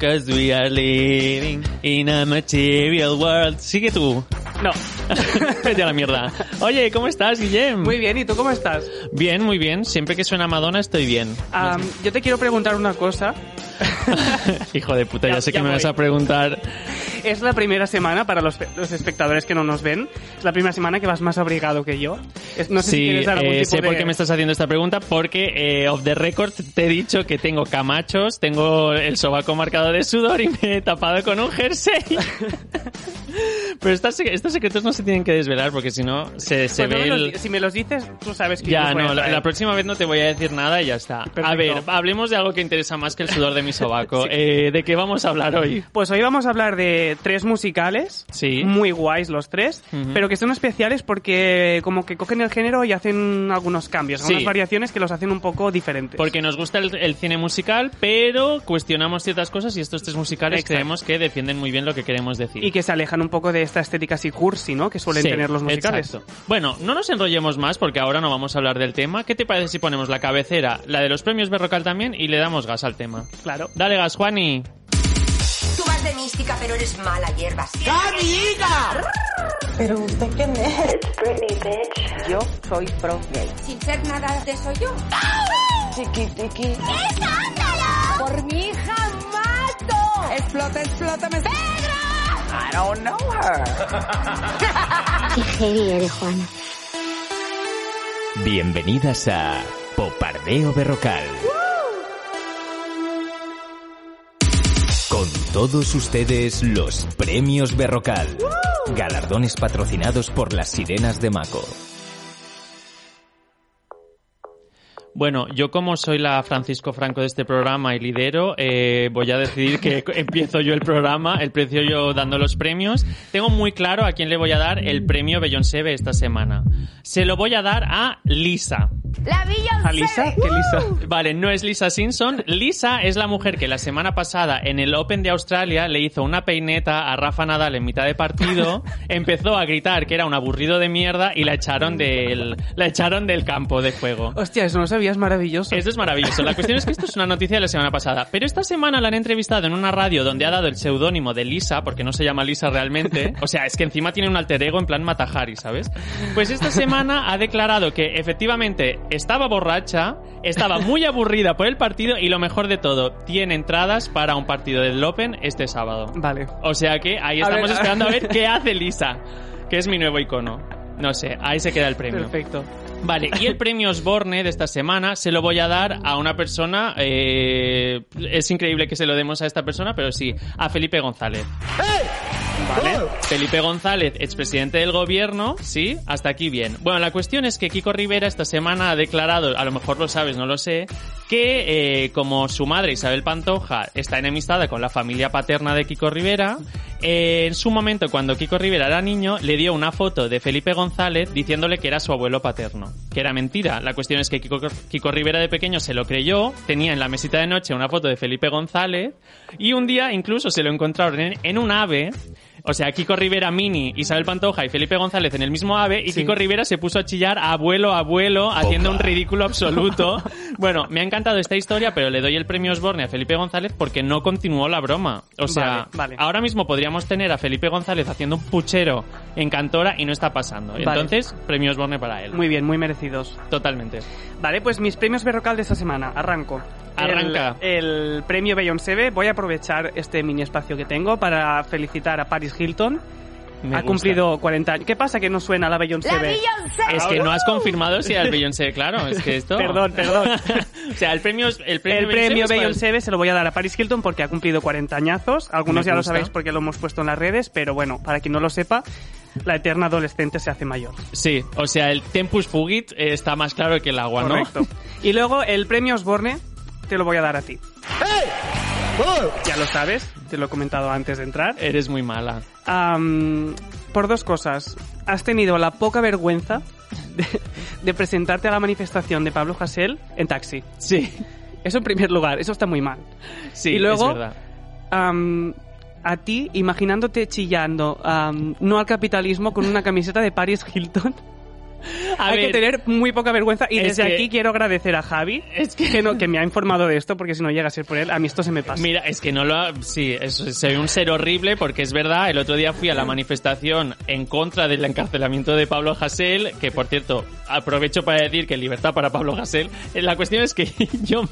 Cause we are living in a material world. Sigue tú. No. Vete a la mierda. Oye, ¿cómo estás, Guillem? Muy bien, ¿y tú cómo estás? Bien, muy bien. Siempre que suena Madonna estoy bien. Am, yo te quiero preguntar una cosa. Hijo de puta, ya, Ya- sé que ya me vas voy. a preguntar. Es la primera semana, para los, los espectadores que no nos ven, es la primera semana que vas más abrigado que yo. Es- no sé si sí, quieres dar algún eh, tipo sé de... por qué me estás haciendo esta pregunta, porque eh, off the record te he dicho que tengo camachos, tengo el sobaco marcado de sudor y me he tapado con un jersey. Pero estas- estos secretos no se tienen que desvelar porque si no se, se Pues no ve los el... Si me los dices, tú sabes que Ya, a no, la, la próxima vez no te voy a decir nada y ya está. A Perfecto. ver, hablemos de algo que interesa más que el sudor de mi sobaco. Eh, ¿De qué vamos a hablar hoy? Pues hoy vamos a hablar de tres musicales, Sí. muy guays los tres, pero que son especiales porque como que cogen el género y hacen algunos cambios, Sí. algunas variaciones que los hacen un poco diferentes. Porque nos gusta el, el cine musical, pero cuestionamos ciertas cosas y estos tres musicales Exacto. creemos que defienden muy bien lo que queremos decir. Y que se alejan un poco de esta estética así cursi, ¿no? Que suelen Sí, tener los musicales. exacto. Bueno, no nos enrollemos más porque ahora no vamos a hablar del tema. ¿Qué te parece si ponemos la cabecera, la de los premios Berrocal también y le damos gas al tema? Claro. Dale gas, Juani. De mística, pero eres mala hierba. ¿Pero usted quién es? Yo soy pro gay. Sin ser nada de eso yo. Chiqui, chiqui. Por mi hija mato. Explota, explota, me I don't know her. Qué heavy eres, Juana. Bienvenidas a Popardeo Berrocal. Con todos ustedes los premios Berrocal. Galardones patrocinados por las sirenas de Maco. Bueno, yo como soy la Francisco Franco de este programa y lidero, eh, voy a decidir que empiezo yo el programa, el precio yo dando los premios. Tengo muy claro a quién le voy a dar el premio Beyoncé esta semana. Se lo voy a dar a Lisa. La Villa ¿A Lisa? ¿Qué Lisa? Vale, no es Lisa Simpson. Lisa es la mujer que la semana pasada en el Open de Australia le hizo una peineta a Rafa Nadal en mitad de partido, empezó a gritar que era un aburrido de mierda y la echaron del, la echaron del campo de juego. Hostia, eso no sabías maravilloso. Esto es maravilloso. La cuestión es que esto es una noticia de la semana pasada. Pero esta semana la han entrevistado en una radio donde ha dado el seudónimo de Lisa, porque no se llama Lisa realmente. O sea, es que encima tiene un alter ego en plan Matajari, ¿sabes? Pues esta semana ha declarado que efectivamente estaba borracha, estaba muy aburrida por el partido y lo mejor de todo, tiene entradas para un partido del Open este sábado. Vale. O sea que ahí A estamos ver, esperando a ver qué hace Lisa, que es mi nuevo icono. No sé, ahí se queda el premio. Perfecto. Vale, y el premio Osborne de esta semana se lo voy a dar a una persona. eh, es increíble que se lo demos a esta persona, pero sí, a Felipe González. Vale. Felipe González, expresidente del gobierno, sí, hasta aquí bien. Bueno, la cuestión es que Kiko Rivera esta semana ha declarado, a lo mejor lo sabes, no lo sé, que eh, como su madre Isabel Pantoja está enemistada con la familia paterna de Kiko Rivera, eh, en su momento cuando Kiko Rivera era niño le dio una foto de Felipe González diciéndole que era su abuelo paterno, que era mentira. La cuestión es que Kiko, Kiko Rivera de pequeño se lo creyó, tenía en la mesita de noche una foto de Felipe González y un día incluso se lo encontraron en, en un ave. O sea, Kiko Rivera Mini, Isabel Pantoja y Felipe González en el mismo ave y Sí. Kiko Rivera se puso a chillar abuelo, abuelo, haciendo un ridículo absoluto. Bueno, me ha encantado esta historia, pero le doy el premio Osborne a Felipe González porque no continuó la broma. O sea, Vale, vale. ahora mismo podríamos tener a Felipe González haciendo un puchero en Cantora y no está pasando. Vale. Entonces, premio Osborne para él. Muy bien, muy merecidos. Totalmente. Vale, pues mis premios Berrocal de esta semana. Arranco. Arranca. El, el premio Beyoncé. Voy a aprovechar este mini espacio que tengo para felicitar a Paris Hilton. Me ha gusta. cumplido 40 años. ¿Qué pasa que no suena la Beyoncé? La Beyoncé. Es que no has confirmado si era el Beyoncé, claro, es que esto... Perdón, perdón. o sea, el premio, el premio, El premio para Beyoncé se lo voy a dar a Paris Hilton porque ha cumplido 40 añazos. Algunos Me ya lo gusta. sabéis porque lo hemos puesto en las redes, pero bueno, para quien no lo sepa, la eterna adolescente se hace mayor. Sí, o sea, el Tempus Fugit eh, está más claro que el agua, ¿no? Correcto. Y luego el premio Osborne te lo voy a dar a ti. Ya lo sabes, te lo he comentado antes de entrar. Eres muy mala. Am, por dos cosas. Has tenido la poca vergüenza de, de presentarte a la manifestación de Pablo Hasél en taxi. Sí, Eso en primer lugar, eso está muy mal. sí, Y luego- es verdad. A ti, imaginándote chillando am, no al capitalismo con una camiseta de Paris Hilton. A Hay ver, que tener muy poca vergüenza y es desde que- aquí quiero agradecer a Javi Es que- que, no, que me ha informado de esto porque si no llega a ser por él, a mí esto se me pasa. Mira, es que no lo... ha- Sí, es, soy un ser horrible porque es verdad, el otro día fui a la manifestación en contra del encarcelamiento de Pablo Hasél, que por cierto, aprovecho para decir que libertad para Pablo Hasél. Eh, La cuestión es que yo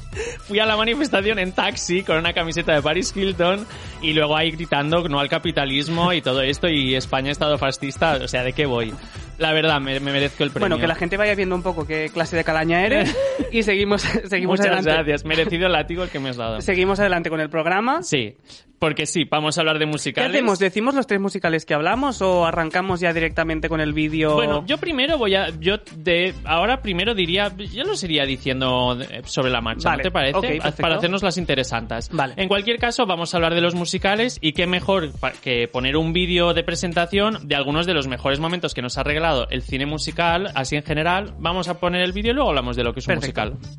fui a la manifestación en taxi con una camiseta de Paris Hilton y luego ahí gritando no al capitalismo y todo esto y España ha estado fascista, o sea, ¿de qué voy? La verdad, me, me merezco el premio. Bueno, que la gente vaya viendo un poco qué clase de calaña eres y seguimos, seguimos Muchas adelante. gracias, merecido el látigo el que me has dado. Seguimos adelante con el programa. Sí, porque sí, vamos a hablar de ¿Qué musicales. hacemos? ¿Decimos los tres musicales que hablamos o arrancamos ya directamente con el vídeo? Bueno, yo primero voy a. Yo de. Ahora primero diría. Yo los iría diciendo de- sobre la marcha, Vale, ¿no te parece? Para hacernos las interesantes. Vale. En cualquier caso, vamos a hablar de los musicales y qué mejor que poner un vídeo de presentación de algunos de los mejores momentos que nos ha regalado el cine musical, así en general. Vamos a poner el vídeo y luego hablamos de lo que es un Perfecto. musical.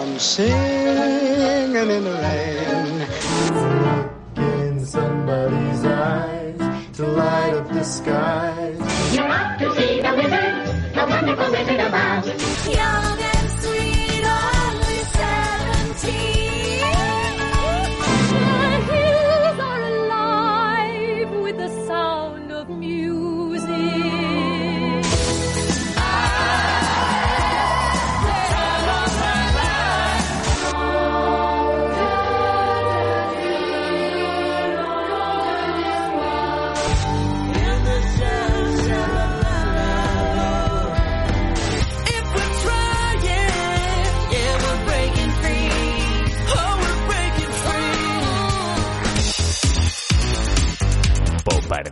I'm singing in the rain. In somebody's eyes to light up the skies. Young and sweet,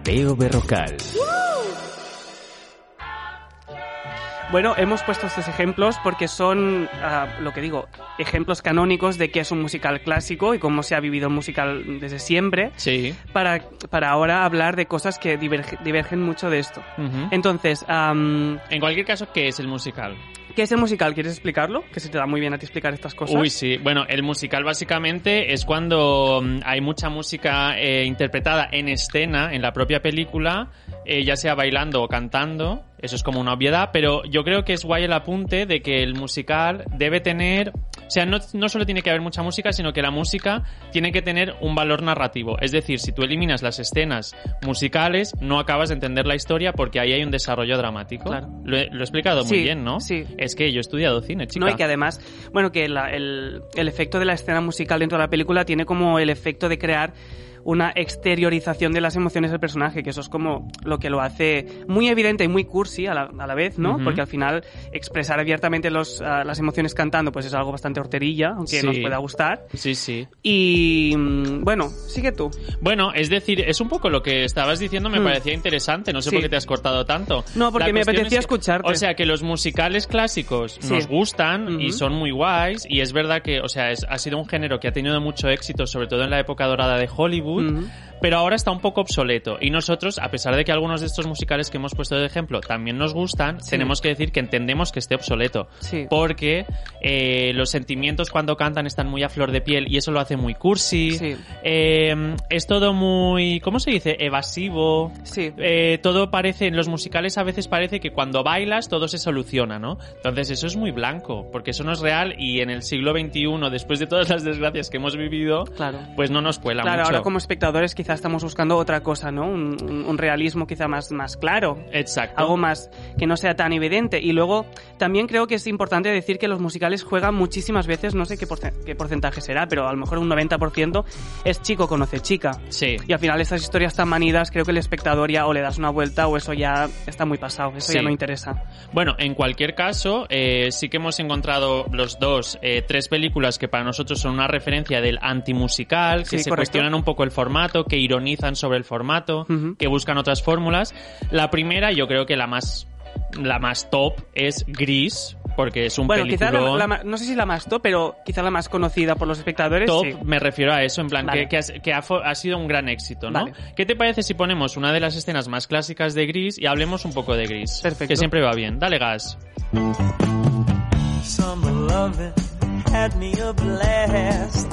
Berrocal. Bueno, hemos puesto estos ejemplos porque son, ah, lo que digo, ejemplos canónicos de qué es un musical clásico y cómo se ha vivido el musical desde siempre, Sí. para, para ahora hablar de cosas que diverge- divergen mucho de esto. Entonces, En cualquier caso, ¿qué es el musical? ¿Qué es el musical? ¿Quieres explicarlo? Que se te da muy bien a ti explicar estas cosas. Uy, sí. Bueno, el musical básicamente es cuando mm, hay mucha música eh, interpretada en escena, en la propia película, eh, ya sea bailando o cantando. Eso es como una obviedad, pero yo creo que es guay el apunte de que el musical debe tener... O sea, no, no solo tiene que haber mucha música, sino que la música tiene que tener un valor narrativo. Es decir, si tú eliminas las escenas musicales, no acabas de entender la historia porque ahí hay un desarrollo dramático. Claro. Lo he, lo he explicado muy bien, ¿no? sí. Es que yo he estudiado cine, chica. No, y que además, bueno, que la- el, el efecto de la escena musical dentro de la película tiene como el efecto de crear una exteriorización de las emociones del personaje, que eso es como lo que lo hace muy evidente y muy cursi a la, a la vez, ¿no? Porque al final expresar abiertamente los, ah, las emociones cantando pues es algo bastante horterilla, aunque Sí. nos pueda gustar. Sí, sí. Y mm, bueno, sigue tú. Bueno, es decir, es un poco lo que estabas diciendo, me Mm. parecía interesante, no sé Sí. por qué te has cortado tanto. No, porque me apetecía es que- escucharte. O sea, que los musicales clásicos Sí. nos gustan y son muy guays, y es verdad que, o sea, es- ha sido un género que ha tenido mucho éxito, sobre todo en la época dorada de Hollywood, Mm-hmm. Pero ahora está un poco obsoleto. Y nosotros, a pesar de que algunos de estos musicales que hemos puesto de ejemplo también nos gustan, Sí. tenemos que decir que entendemos que esté obsoleto. Sí. Porque eh, los sentimientos cuando cantan están muy a flor de piel y eso lo hace muy cursi. Sí. Eh, es todo muy, ¿cómo se dice? Evasivo. Sí. Eh, todo parece, en los musicales a veces parece que cuando bailas todo se soluciona, ¿no? Entonces eso es muy blanco, porque eso no es real y en el siglo XXI, después de todas las desgracias que hemos vivido, Claro. pues no nos cuela Claro, mucho. ahora como espectadores quizá estamos buscando otra cosa, ¿no? Un, un- un realismo quizá más, más claro. Exacto. algo más que no sea tan evidente. Y luego también creo que es importante decir que los musicales juegan muchísimas veces, no sé qué, porce- qué porcentaje será, pero a lo mejor un 90% es chico conoce chica. Sí. Y al final estas historias tan manidas, creo que el espectador ya o le das una vuelta o eso ya está muy pasado, eso Sí. ya no interesa. Bueno, en cualquier caso, eh, sí que hemos encontrado los dos, eh, tres películas que para nosotros son una referencia del antimusical, que Sí, se correcto. cuestionan un poco el formato, que ironizan sobre el formato, que buscan otras fórmulas. La primera, yo creo que la más, la más top es Gris, porque es un Bueno, la, la no sé si la más top, pero quizá la más conocida por los espectadores. Top, sí. me refiero a eso, en plan, Vale. que, que has- que ha, sido un gran éxito, ¿no? Vale. ¿Qué te parece si ponemos una de las escenas más clásicas de Gris y hablemos un poco de Gris? Perfecto. Que siempre va bien. Dale gas. Summer loving had me a blast.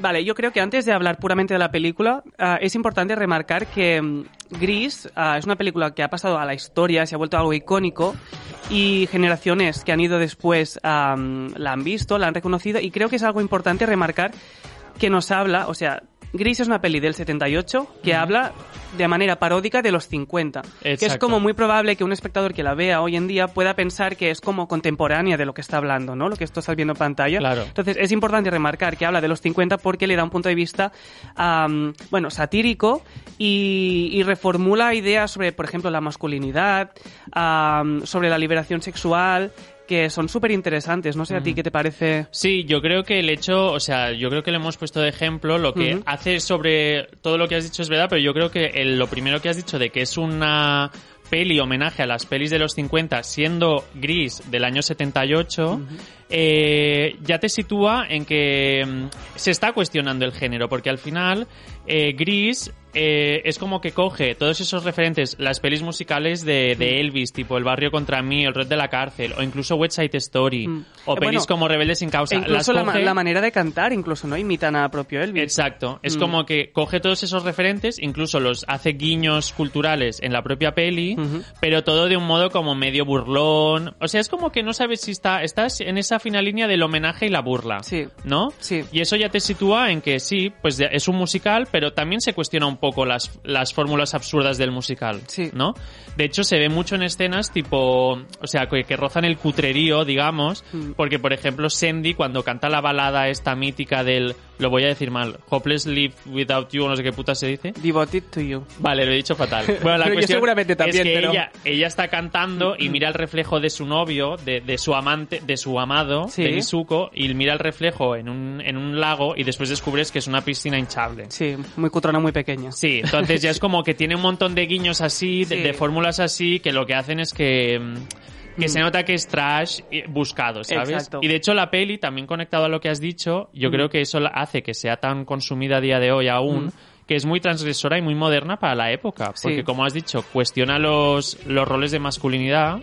Vale, yo creo que antes de hablar puramente de la película, ah, es importante remarcar que mm, Gris ah, es una película que ha pasado a la historia, se ha vuelto algo icónico y generaciones que han ido después ah, mm, la han visto, la han reconocido y creo que es algo importante remarcar que nos habla, o sea, Gris es una peli del 78 que habla de manera paródica de los 50. Que es como muy probable que un espectador que la vea hoy en día pueda pensar que es como contemporánea de lo que está hablando, ¿no? Lo que esto estás viendo en pantalla. Claro. Entonces es importante remarcar que habla de los 50 porque le da un punto de vista, am, bueno, satírico y, y reformula ideas sobre, por ejemplo, la masculinidad, sobre la liberación sexual, que son súper interesantes. No sé a ti qué te parece. Sí, yo creo que el hecho, o sea, yo creo que le hemos puesto de ejemplo lo que hace sobre todo lo que has dicho es verdad, pero yo creo que el- lo primero que has dicho de que es una peli homenaje a las pelis de los 50 siendo gris del año 78 eh, ya te sitúa en que mm, se está cuestionando el género porque al final eh, gris eh, es como que coge todos esos referentes, las pelis musicales de, de Elvis, tipo El barrio contra mí, El red de la cárcel, o incluso West Side Story, Mm. o Eh, pelis bueno, como Rebeldes sin causa. E incluso la, ma- coge- la manera de cantar, incluso, ¿no? Imitan a propio Elvis. Exacto. Es Mm. como que coge todos esos referentes, incluso los hace guiños culturales en la propia peli, pero todo de un modo como medio burlón. O sea, es como que no sabes si está, estás en esa fina línea del homenaje y la burla. Sí. ¿No? Sí. Y eso ya te sitúa en que sí, pues es un musical, pero también se cuestiona un poco las, las fórmulas absurdas del musical. Sí. ¿No? De hecho, se ve mucho en escenas tipo, o sea, que, que rozan el cutrerío, digamos, Mm. porque, por ejemplo, Sandy, cuando canta la balada esta mítica del, lo voy a decir mal, Hopeless Live Without You, o no sé qué puta se dice. Devoted to you. Vale, lo he dicho fatal. Bueno, la Pero yo seguramente también, es que pero- ella, ella está cantando y mira el reflejo de su novio, de, de su amante, de su amado, Sí. de Isuko, y mira el reflejo en un, en un lago y después descubres que es una piscina hinchable. Sí, muy cutrona, muy pequeña. Sí, entonces ya es como que tiene un montón de guiños así, de, Sí. de fórmulas así, que lo que hacen es que, mm, que se nota que es trash buscado, ¿sabes? Exacto. Y de hecho la peli, también conectado a lo que has dicho, yo Mm. creo que eso hace que sea tan consumida a día de hoy aún, Mm. que es muy transgresora y muy moderna para la época. Sí. Porque como has dicho, cuestiona los, los roles de masculinidad.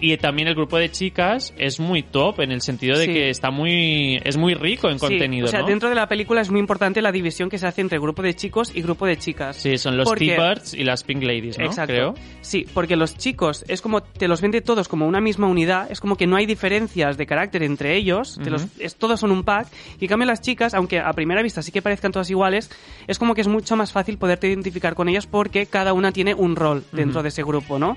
Y también el grupo de chicas es muy top en el sentido de Sí. que está muy es muy rico en Sí, contenido, o sea, ¿no? dentro de la película es muy importante la división que se hace entre grupo de chicos y grupo de chicas. Sí, son los Porque- T-Birds y las Pink Ladies, ¿no? Exacto. Creo. Sí, porque los chicos es como te los vende todos como una misma unidad, es como que no hay diferencias de carácter entre ellos, te los- Ujú. es, todos son un pack. Y en cambio las chicas, aunque a primera vista sí que parezcan todas iguales, es como que es mucho más fácil poderte identificar con ellas porque cada una tiene un rol dentro de ese grupo, ¿no?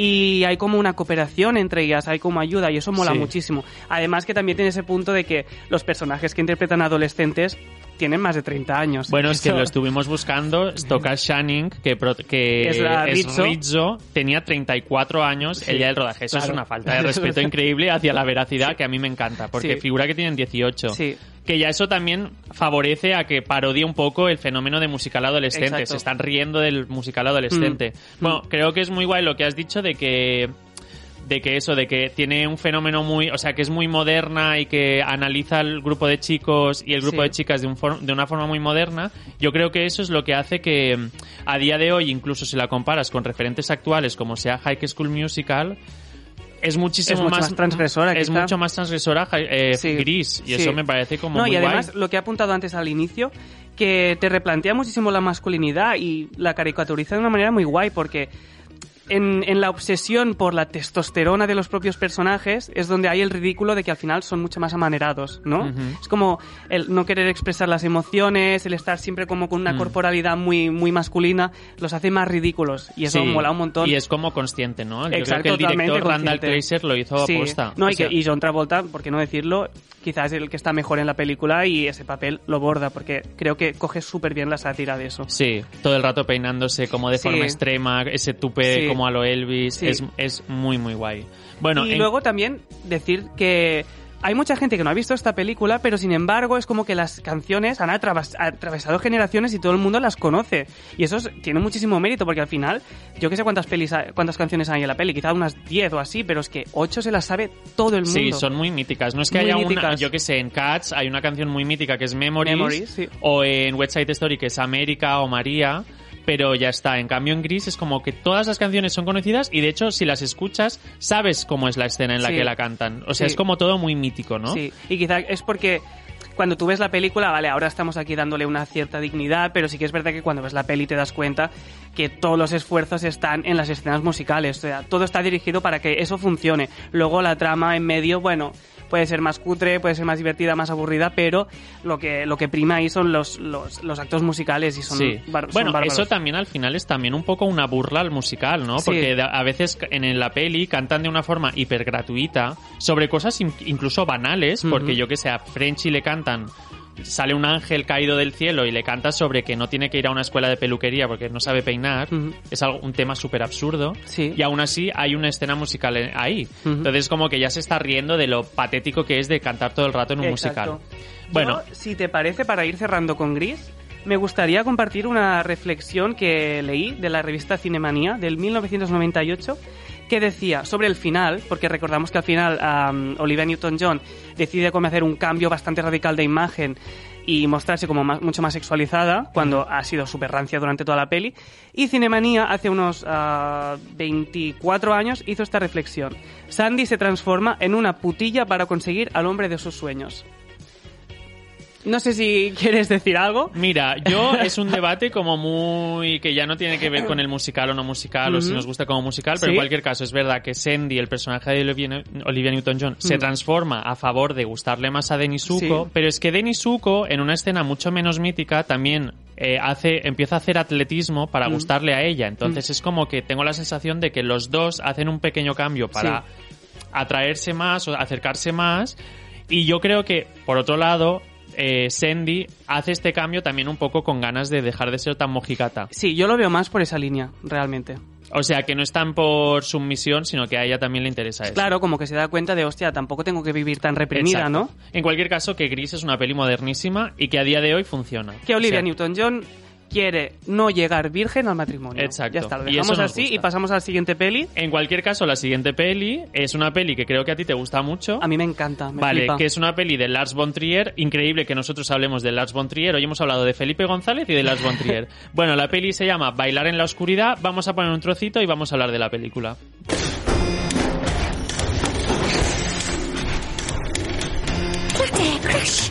Y hay como una cooperación entre ellas, hay como ayuda y eso mola Sí. muchísimo. Además que también tiene ese punto de que los personajes que interpretan adolescentes tienen más de 30 años. Bueno, es que lo estuvimos buscando. Stockard Channing, que, pro- que Es la es Rizzo. Rizzo, tenía 34 años Sí, el día del rodaje. Eso es una falta de respeto increíble hacia la veracidad que a mí me encanta, porque Sí. figura que tienen 18. Sí. Que ya eso también favorece a que parodie un poco el fenómeno de musical adolescente. Exacto. Se están riendo del musical adolescente. Mm. Bueno, creo que es muy guay lo que has dicho de que de que eso, de que tiene un fenómeno muy, o sea, que es muy moderna y que analiza el grupo de chicos y el grupo Sí. de chicas de, un for- de una forma muy moderna, yo creo que eso es lo que hace que mm, a día de hoy, incluso si la comparas con referentes actuales como sea High School Musical, es muchísimo Es mucho más, más transgresora, es quizá. mucho más transgresora eh, Sí, gris y sí. eso me parece como no, muy y además guay. lo que he apuntado antes al inicio, que te replantea muchísimo la masculinidad y la caricaturiza de una manera muy guay porque en, en la obsesión por la testosterona de los propios personajes es donde hay el ridículo de que al final son mucho más amanerados, ¿no? Ujú. Es como el no querer expresar las emociones, el estar siempre como con una Mm. corporalidad muy, muy masculina, los hace más ridículos y eso Sí, mola un montón. Y es como consciente, ¿no? Yo creo Exacto, que el director Randall. Kleiser lo hizo Sí. aposta. No, y, que- sea, y John Travolta, por qué no decirlo, quizás es el que está mejor en la película y ese papel lo borda, porque creo que coge súper bien la sátira de eso. Sí, todo el rato peinándose como de Sí. forma extrema, ese tupe Sí. Como a lo Elvis, Sí. es, es muy muy guay. Bueno, y en- luego también decir que hay mucha gente que no ha visto esta película, pero sin embargo es como que las canciones han atravesado generaciones y todo el mundo las conoce. Y eso es- tiene muchísimo mérito, porque al final, yo que sé cuántas pelis cuántas canciones hay en la peli, quizás unas 10 o así, pero es que 8 se las sabe todo el mundo. Sí, son muy míticas. No es que Muy haya una, míticas. yo que sé, en Cats hay una canción muy mítica que es Memories, Memories, sí. o en West Side Story que es América o María, pero ya está. En cambio, en Gris es como que todas las canciones son conocidas y de hecho, si las escuchas, sabes cómo es la escena en la Sí. que la cantan. O sea, Sí. es como todo muy mítico, ¿no? Sí, y quizá es porque cuando tú ves la película, vale, ahora estamos aquí dándole una cierta dignidad, pero sí que es verdad que cuando ves la peli te das cuenta que todos los esfuerzos están en las escenas musicales, o sea, todo está dirigido para que eso funcione. Luego la trama en medio, bueno, puede ser más cutre, puede ser más divertida, más aburrida, pero lo que, lo que prima ahí son los, los, los actos musicales y son, Sí. bar- bueno, eso también al final es también un poco una burla al musical, ¿no? Sí. Porque a veces en la peli cantan de una forma hiper gratuita sobre cosas in- incluso banales, porque yo que sé, a Frenchy le cantan sale un ángel caído del cielo y le canta sobre que no tiene que ir a una escuela de peluquería porque no sabe peinar, es algo, un tema súper absurdo. Sí. Y aún así hay una escena musical ahí. Ujú. Entonces como que ya se está riendo de lo patético que es de cantar todo el rato en un Exacto. musical. Bueno, Yo, si te parece, para ir cerrando con Gris, me gustaría compartir una reflexión que leí de la revista Cinemanía del 1998 que decía sobre el final, porque recordamos que al final Olivia Newton-John decide como hacer un cambio bastante radical de imagen y mostrarse como más- mucho más sexualizada cuando ha sido súper rancia durante toda la peli. Y Cinemanía hace unos ah, 24 años hizo esta reflexión. Sandy se transforma en una putilla para conseguir al hombre de sus sueños. No sé si quieres decir algo. Mira, yo es un debate como muy que ya no tiene que ver con el musical o no musical o si nos gusta como musical, pero Sí. en cualquier caso es verdad que Sandy, el personaje de Olivia, Newton-John, se Mm. transforma a favor de gustarle más a Denis Zuko, Sí. pero es que Denis Zuko en una escena mucho menos mítica también eh, hace empieza a hacer atletismo para Mm. gustarle a ella, entonces es como que tengo la sensación de que los dos hacen un pequeño cambio para atraerse más o acercarse más. Y yo creo que, por otro lado, eh, Sandy hace este cambio también un poco con ganas de dejar de ser tan mojigata. Sí, yo lo veo más por esa línea, realmente. O sea, que no es tan por sumisión, sino que a ella también le interesa eso. Claro, como que se da cuenta de, hostia, tampoco tengo que vivir tan reprimida, Exacto. ¿no? En cualquier caso, que Gris es una peli modernísima y que a día de hoy funciona. Que Olivia O sea, Newton-John quiere no llegar virgen al matrimonio. Exacto. Ya está, lo dejamos así gusta. y pasamos a la siguiente peli. En cualquier caso, la siguiente peli es una peli que creo que a ti te gusta mucho. A mí me encanta, me Vale, flipa. que es una peli de Lars von Trier. Increíble que nosotros hablemos de Lars von Trier. Hoy hemos hablado de Felipe González y de Lars von Trier. bueno, la peli se llama Bailar en la oscuridad. Vamos a poner un trocito y vamos a hablar de la película. Crash,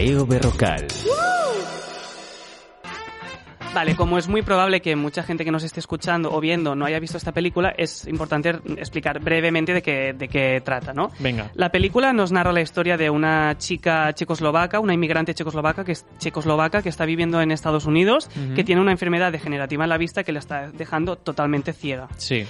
Bombardeo Berrocal. Vale, como es muy probable que mucha gente que nos esté escuchando o viendo no haya visto esta película, es importante explicar brevemente de qué, de qué trata, ¿no? Venga. La película nos narra la historia de una chica checoslovaca, una inmigrante checoslovaca que es checoslovaca que está viviendo en Estados Unidos, que tiene una enfermedad degenerativa en la vista que la está dejando totalmente ciega. Sí.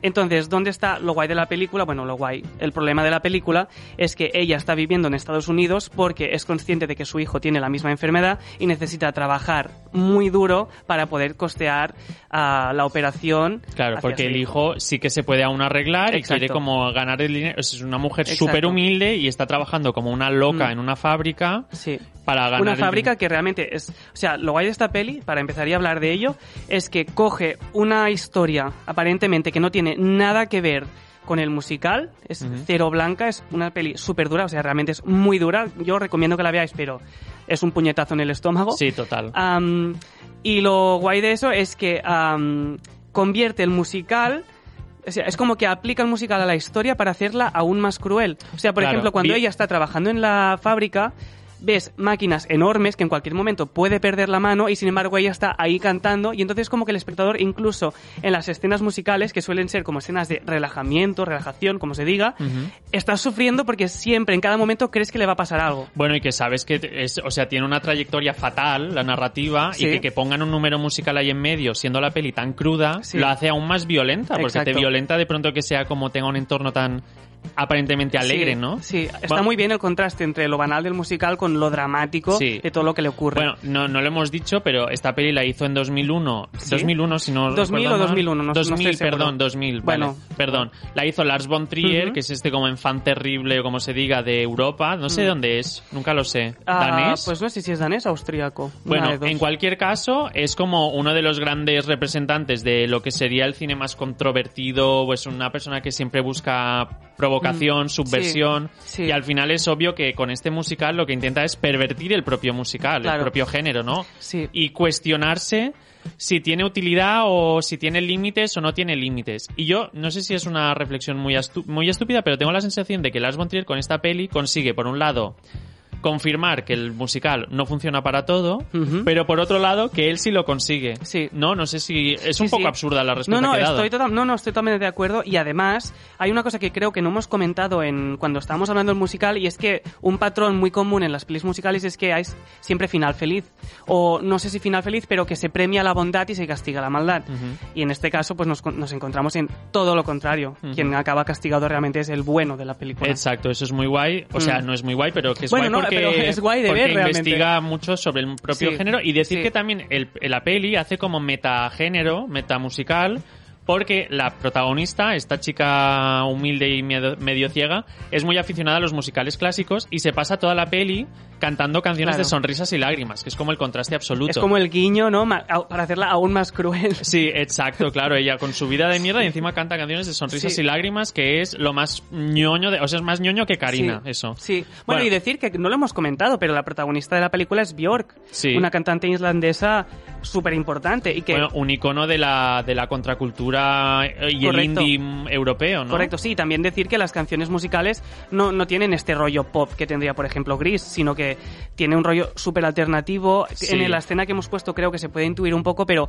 Entonces, ¿dónde está lo guay de la película? Bueno, lo guay. El problema de la película es que ella está viviendo en Estados Unidos porque es consciente de que su hijo tiene la misma enfermedad y necesita trabajar muy duro para poder costear ah, la operación. Claro, porque el hijo. hijo sí que se puede aún arreglar Exacto. y quiere como ganar el dinero. Es una mujer súper humilde y está trabajando como una loca Mm. en una fábrica Sí. para ganar Una el fábrica din- que realmente es... O sea, lo guay de esta peli, para empezar y hablar de ello, es que coge una historia aparentemente que no tiene nada que ver con el musical, es cero blanca, es una peli súper dura, o sea, realmente es muy dura. Yo recomiendo que la veáis, pero es un puñetazo en el estómago. Sí, total. Y lo guay de eso es que am, convierte el musical. o sea, es como que aplica el musical a la historia para hacerla aún más cruel. O sea, por Claro, ejemplo, cuando ella está trabajando en la fábrica, ves máquinas enormes que en cualquier momento puede perder la mano y sin embargo ella está ahí cantando y entonces como que el espectador incluso en las escenas musicales que suelen ser como escenas de relajamiento, relajación, como se diga, Ujú. estás sufriendo porque siempre en cada momento crees que le va a pasar algo. Bueno, y que sabes que es, o sea, tiene una trayectoria fatal la narrativa Sí. y que, que pongan un número musical ahí en medio, siendo la peli tan cruda, Sí. lo hace aún más violenta, porque Exacto. te violenta de pronto que sea como tenga un entorno tan aparentemente alegre, Sí, ¿no? Sí, está Bueno, muy bien el contraste entre lo banal del musical con lo dramático Sí. de todo lo que le ocurre. Bueno, no, no lo hemos dicho, pero esta peli la hizo en 2001. ¿Sí? 2001, si no 2000 recuerdo o mal. 2001, no- no 2000, estoy seguro. perdón, 2000. Bueno. Bueno, perdón. La hizo Lars von Trier, Ujú. que es este como enfant terrible, o como se diga, de Europa. No sé Mm. dónde es, nunca lo sé. Ah, ¿Danés? Pues no sé si es danés o austríaco. Bueno, en cualquier caso, es como uno de los grandes representantes de lo que sería el cine más controvertido, pues una persona que siempre busca provocación, Mm, subversión, sí, sí. y al final es obvio que con este musical lo que intenta es pervertir el propio musical, Claro. el propio género, ¿no? Sí. Y cuestionarse si tiene utilidad o si tiene límites o no tiene límites. Y yo no sé si es una reflexión muy, muy estúpida, pero tengo la sensación de que Lars von Trier con esta peli consigue, por un lado, confirmar que el musical no funciona para todo, Ujú. pero por otro lado que él sí lo consigue. Sí. No, no sé si es un Sí, poco sí. absurda la respuesta No, no, que he dado. estoy total- no, no, estoy totalmente de acuerdo. Y además, hay una cosa que creo que no hemos comentado en cuando estábamos hablando del musical, y es que un patrón muy común en las pelis musicales es que hay siempre final feliz. O no sé si final feliz, pero que se premia la bondad y se castiga la maldad. Ujú. Y en este caso, pues nos, nos encontramos en todo lo contrario. Ujú. Quien acaba castigado realmente es el bueno de la película. Exacto, eso es muy guay. O sea, Mm. no es muy guay, pero que es Bueno, guay no, porque, pero es guay de porque ver realmente. investiga mucho sobre el propio Sí, género y decir sí. que también el, la peli hace como metagénero, metamusical, porque la protagonista, esta chica humilde y medio, medio ciega, es muy aficionada a los musicales clásicos y se pasa toda la peli cantando canciones Claro. de sonrisas y lágrimas, que es como el contraste absoluto. Es como el guiño, ¿no? Para hacerla aún más cruel. Sí, exacto, claro. Ella con su vida de mierda y encima canta canciones de sonrisas Sí. y lágrimas, que es lo más ñoño, de, o sea, es más ñoño que Karina, Sí, eso. Sí. Bueno, y decir que no lo hemos comentado, pero la protagonista de la película es Björk, Sí. una cantante islandesa súper importante y que Bueno, un icono de la, de la contracultura y Correcto. el indie mm, europeo, ¿no? Correcto, sí. También decir que las canciones musicales no, no tienen este rollo pop que tendría, por ejemplo, Gris, sino que tiene un rollo súper alternativo. Sí. En la escena que hemos puesto creo que se puede intuir un poco, pero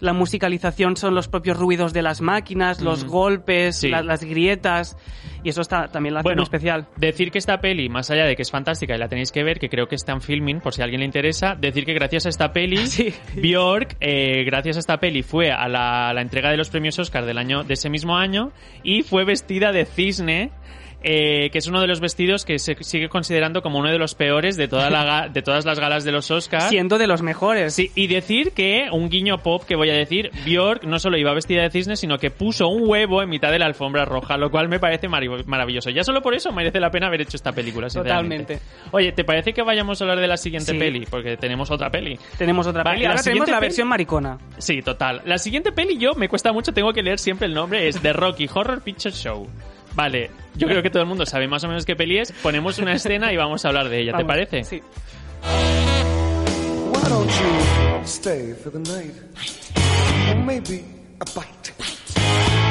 la musicalización son los propios ruidos de las máquinas, los Mm. golpes, Sí. la- las grietas, y eso está también la hace Bueno, muy especial. decir que esta peli, más allá de que es fantástica y la tenéis que ver, que creo que está en filming, por si a alguien le interesa, decir que gracias a esta peli, Sí. Bjork, eh, gracias a esta peli, fue a la, la entrega de los premios Oscar del año de ese mismo año y fue vestida de cisne. Eh, que es uno de los vestidos que se sigue considerando como uno de los peores de, toda la de todas las galas de los Oscars. Siendo de los mejores. Sí, y decir que, un guiño pop que voy a decir, Bjork no solo iba vestida de cisne, sino que puso un huevo en mitad de la alfombra roja, lo cual me parece maravilloso. Ya solo por eso merece la pena haber hecho esta película. Totalmente. Oye, ¿te parece que vayamos a hablar de la siguiente Sí. peli? Porque tenemos otra peli. Tenemos otra Vale, peli. la Ahora tenemos siguiente la peli- versión maricona. Sí, total. La siguiente peli yo me cuesta mucho, tengo que leer siempre el nombre, es The Rocky Horror Picture Show. Vale, yo creo que todo el mundo sabe más o menos qué peli es. Ponemos una escena y vamos a hablar de ella, ¿te Vamos, parece? Sí. Why don't you stay for the night? Or maybe a bite.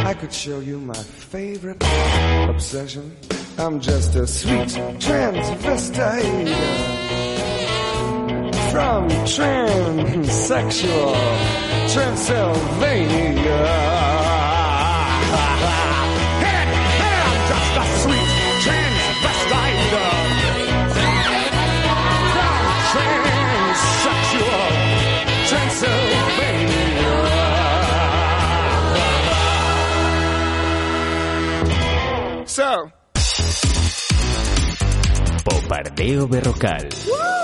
I could show you my favorite obsession. I'm just a sweet transvestite from transsexual Transylvania. Popardeo Berrocal.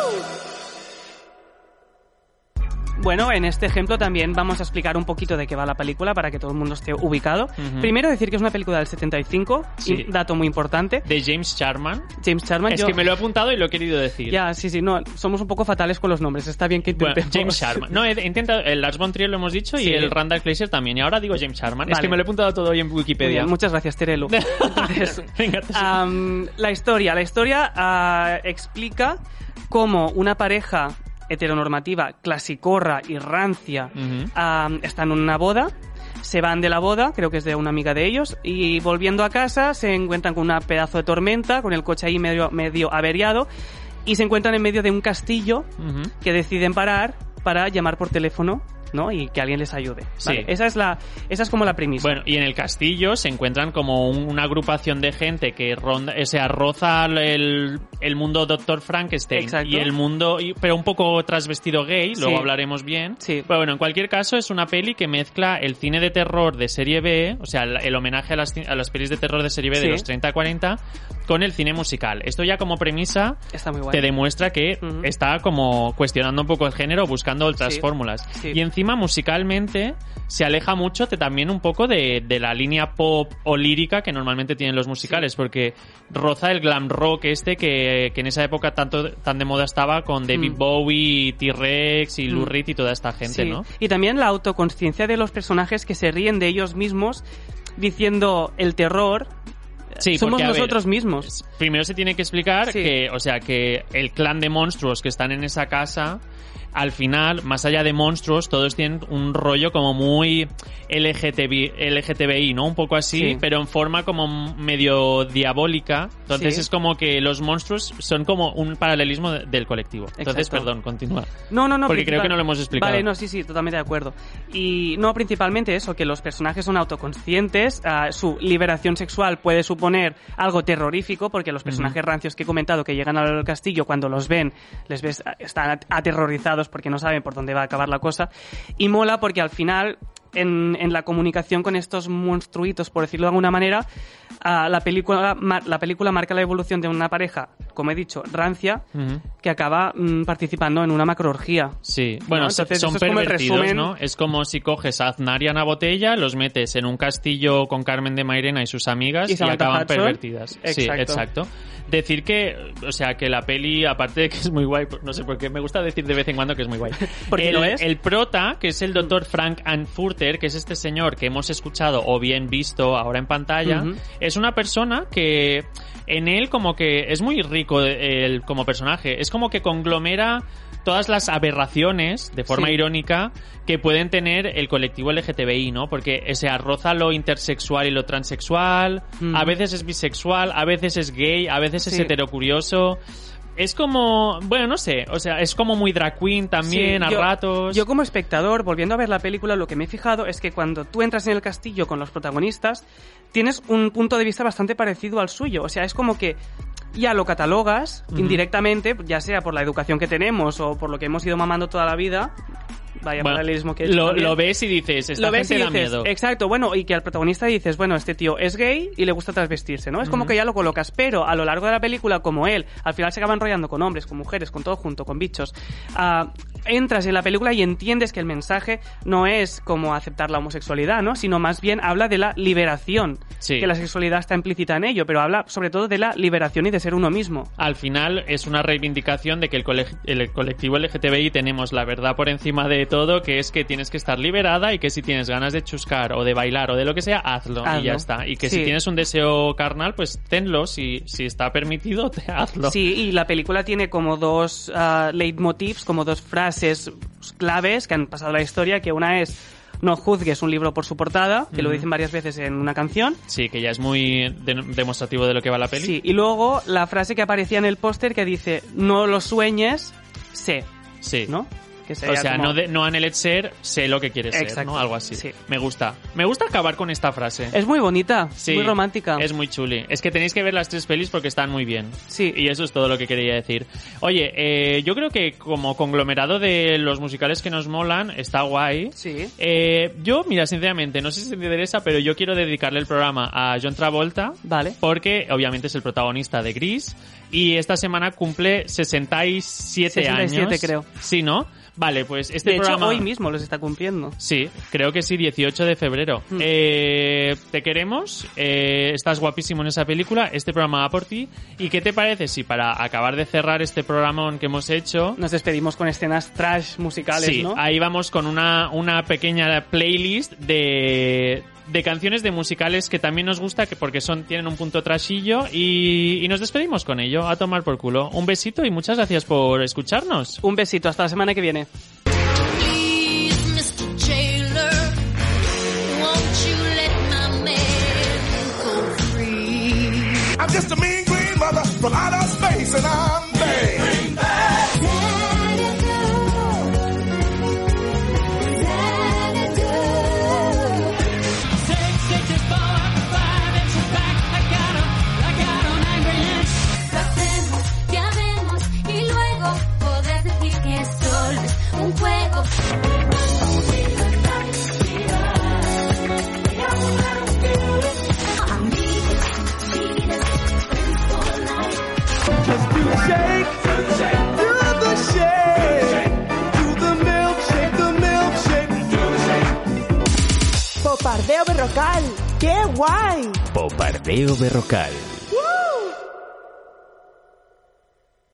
Bueno, en este ejemplo también vamos a explicar un poquito de qué va la película para que todo el mundo esté ubicado. Primero decir que es una película del 75, Sí. y dato muy importante. De James Charman. James Charman. Es yo- que me lo he apuntado y lo he querido decir. Ya, sí, sí, no, somos un poco fatales con los nombres. Está bien que Bueno, intentemos. James Sharman. No, he intentado. El Lars von Trier lo hemos dicho Sí. y el Randall Kleiser también. Y ahora digo James Sharman. Es que me lo he apuntado todo hoy en Wikipedia. bien, muchas gracias, Terelu. Entonces, Venga, te- am, la historia. La historia ah, explica cómo una pareja heteronormativa, clasicorra y rancia am, están en una boda. Se van de la boda, creo que es de una amiga de ellos, y volviendo a casa se encuentran con una pedazo de tormenta, con el coche ahí medio, medio averiado, y se encuentran en medio de un castillo que deciden parar para llamar por teléfono ¿no? Y que alguien les ayude. Sí. ¿vale? Esa es la, esa es como la premisa. Bueno, y en el castillo se encuentran como un- una agrupación de gente que ronda, o sea, roza el, el mundo Doctor Frankenstein Exacto. y el mundo, pero un poco trasvestido gay, luego Sí. hablaremos bien. Sí. Pero bueno, en cualquier caso es una peli que mezcla el cine de terror de serie B, o sea, el, el homenaje a las, a las pelis de terror de serie B de Sí. los 30-40, con el cine musical. Esto ya como premisa Está muy guay. te demuestra que está como cuestionando un poco el género, buscando otras Sí. fórmulas. Sí. Y encima musicalmente se aleja mucho de, también un poco de, de la línea pop o lírica que normalmente tienen los musicales, porque roza el glam rock este que, que en esa época tanto tan de moda estaba con David Mm. Bowie, T-Rex y Lou Mm. Reed y toda esta gente, Sí. ¿no? Y también la autoconsciencia de los personajes que se ríen de ellos mismos diciendo el terror Sí, somos ver, nosotros mismos. Primero se tiene que explicar Sí. que, o sea, que el clan de monstruos que están en esa casa, al final, más allá de monstruos, todos tienen un rollo como muy LGTB, LGTBI, ¿no? Un poco así, Sí. pero en forma como medio diabólica. Entonces Sí. es como que los monstruos son como un paralelismo de- del colectivo. Entonces, Exacto. perdón, continúa. No, no, no. Porque creo que no lo hemos explicado. Vale, no, sí, sí, totalmente de acuerdo. Y no, principalmente eso, que los personajes son autoconscientes, ah, su liberación sexual puede suponer algo terrorífico, porque los personajes rancios que he comentado que llegan al castillo, cuando los ven, les ves, ah, están aterrorizados porque no saben por dónde va a acabar la cosa. Y mola porque al final, en, en la comunicación con estos monstruitos, por decirlo de alguna manera, ah, la, película, la película marca la evolución de una pareja, como he dicho, rancia, que acaba mm, participando en una macroorgía. Sí, bueno, Entonces, son como el pervertidos, resumen. ¿no? Es como si coges a Aznar y a Ana Botella, los metes en un castillo con Carmen de Mairena y sus amigas Y y, acaban pervertidas. Sí, Exacto. Decir que, o sea, que la peli, aparte de que es muy guay, no sé por qué, me gusta decir de vez en cuando que es muy guay. Porque el, lo es. el prota, que es el doctor Frank Que es este señor que hemos escuchado o bien visto ahora en pantalla, es una persona que en él como que es muy rico él como personaje. Es como que conglomera todas las aberraciones, de forma Sí. irónica, que pueden tener el colectivo LGTBI, ¿no? Porque se arroza lo intersexual y lo transexual, a veces es bisexual, a veces es gay, a veces es heterocurioso. Es como, bueno, no sé, o sea, es como muy drag queen también, Sí, a yo- ratos. Yo como espectador, volviendo a ver la película, lo que me he fijado es que cuando tú entras en el castillo con los protagonistas, tienes un punto de vista bastante parecido al suyo. O sea, es como que ya lo catalogas indirectamente, ya sea por la educación que tenemos o por lo que hemos ido mamando toda la vida. Vaya Bueno, paralelismo que he hecho lo, lo ves y dices, esta lo ves y gente da dices, miedo. exacto, bueno, y que al protagonista dices, bueno, este tío es gay y le gusta transvestirse, ¿no? Es como Ujú. que ya lo colocas, pero a lo largo de la película, como él, al final se acaba enrollando con hombres, con mujeres, con todo junto, con bichos, ah, entras en la película y entiendes que el mensaje no es como aceptar la homosexualidad, ¿no? Sino más bien habla de la liberación, Sí. que la sexualidad está implícita en ello, pero habla sobre todo de la liberación y de ser uno mismo. al final es una reivindicación de que el, cole- el colectivo LGTBI tenemos la verdad por encima de todo, que es que tienes que estar liberada y que si tienes ganas de chuscar o de bailar o de lo que sea, hazlo, y ya está. Y que Sí. si tienes un deseo carnal, pues tenlo, si, si está permitido, te hazlo. Sí, y la película tiene como dos ah, leitmotivs, como dos frases claves que han pasado la historia, que una es no juzgues un libro por su portada, que lo dicen varias veces en una canción. Sí, que ya es muy de- demostrativo de lo que va la peli. Sí, y luego la frase que aparecía en el póster que dice no lo sueñes, sé, Sí. ¿no? Que O sea, como- no, de, no ser, sé lo que quieres ser. ¿no? Algo así. Sí. Me gusta. Me gusta acabar con esta frase. Es muy bonita, Sí, muy romántica. Es muy chuli. Es que tenéis que ver las tres pelis porque están muy bien. Sí. Y eso es todo lo que quería decir. Oye, eh, yo creo que como conglomerado de los musicales que nos molan, está guay. Sí. Eh, yo, mira, sinceramente, no sé si te interesa, pero yo quiero dedicarle el programa a John Travolta. Vale. Porque obviamente es el protagonista de Gris. Y esta semana cumple 67, 67 años. creo. Sí, ¿no? Vale, pues este de hecho, programa... hoy mismo los está cumpliendo. Sí, creo que sí, 18 de febrero. Mm. Eh, te queremos, eh, estás guapísimo en esa película, este programa va por ti. ¿Y qué te parece si para acabar de cerrar este programa que hemos hecho... Nos despedimos con escenas trash musicales, Sí, ¿no? ahí vamos con una, una pequeña playlist de, de canciones de musicales que también nos gusta que porque son tienen un punto trashillo y, y nos despedimos con ello, a tomar por culo. Un besito y muchas gracias por escucharnos. Un besito, hasta la semana que viene. Just a mean green mother from outer space, and I'm guay! Popardeo Berrocal.